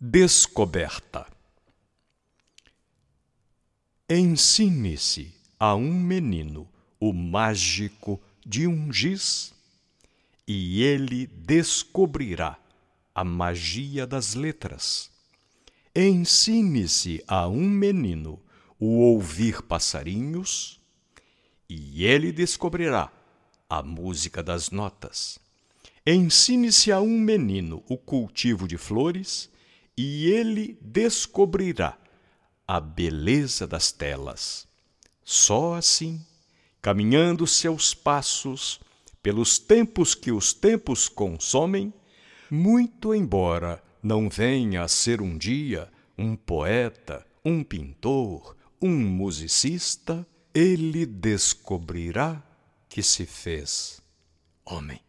Descoberta. Ensine-se a um menino o mágico de um giz, e ele descobrirá a magia das letras. Ensine-se a um menino o ouvir passarinhos, e ele descobrirá a música das notas. Ensine-se a um menino o cultivo de flores, e ele descobrirá a beleza das telas. Só assim, caminhando seus passos pelos tempos que os tempos consomem, muito embora não venha a ser um dia um poeta, um pintor, um musicista, ele descobrirá que se fez homem.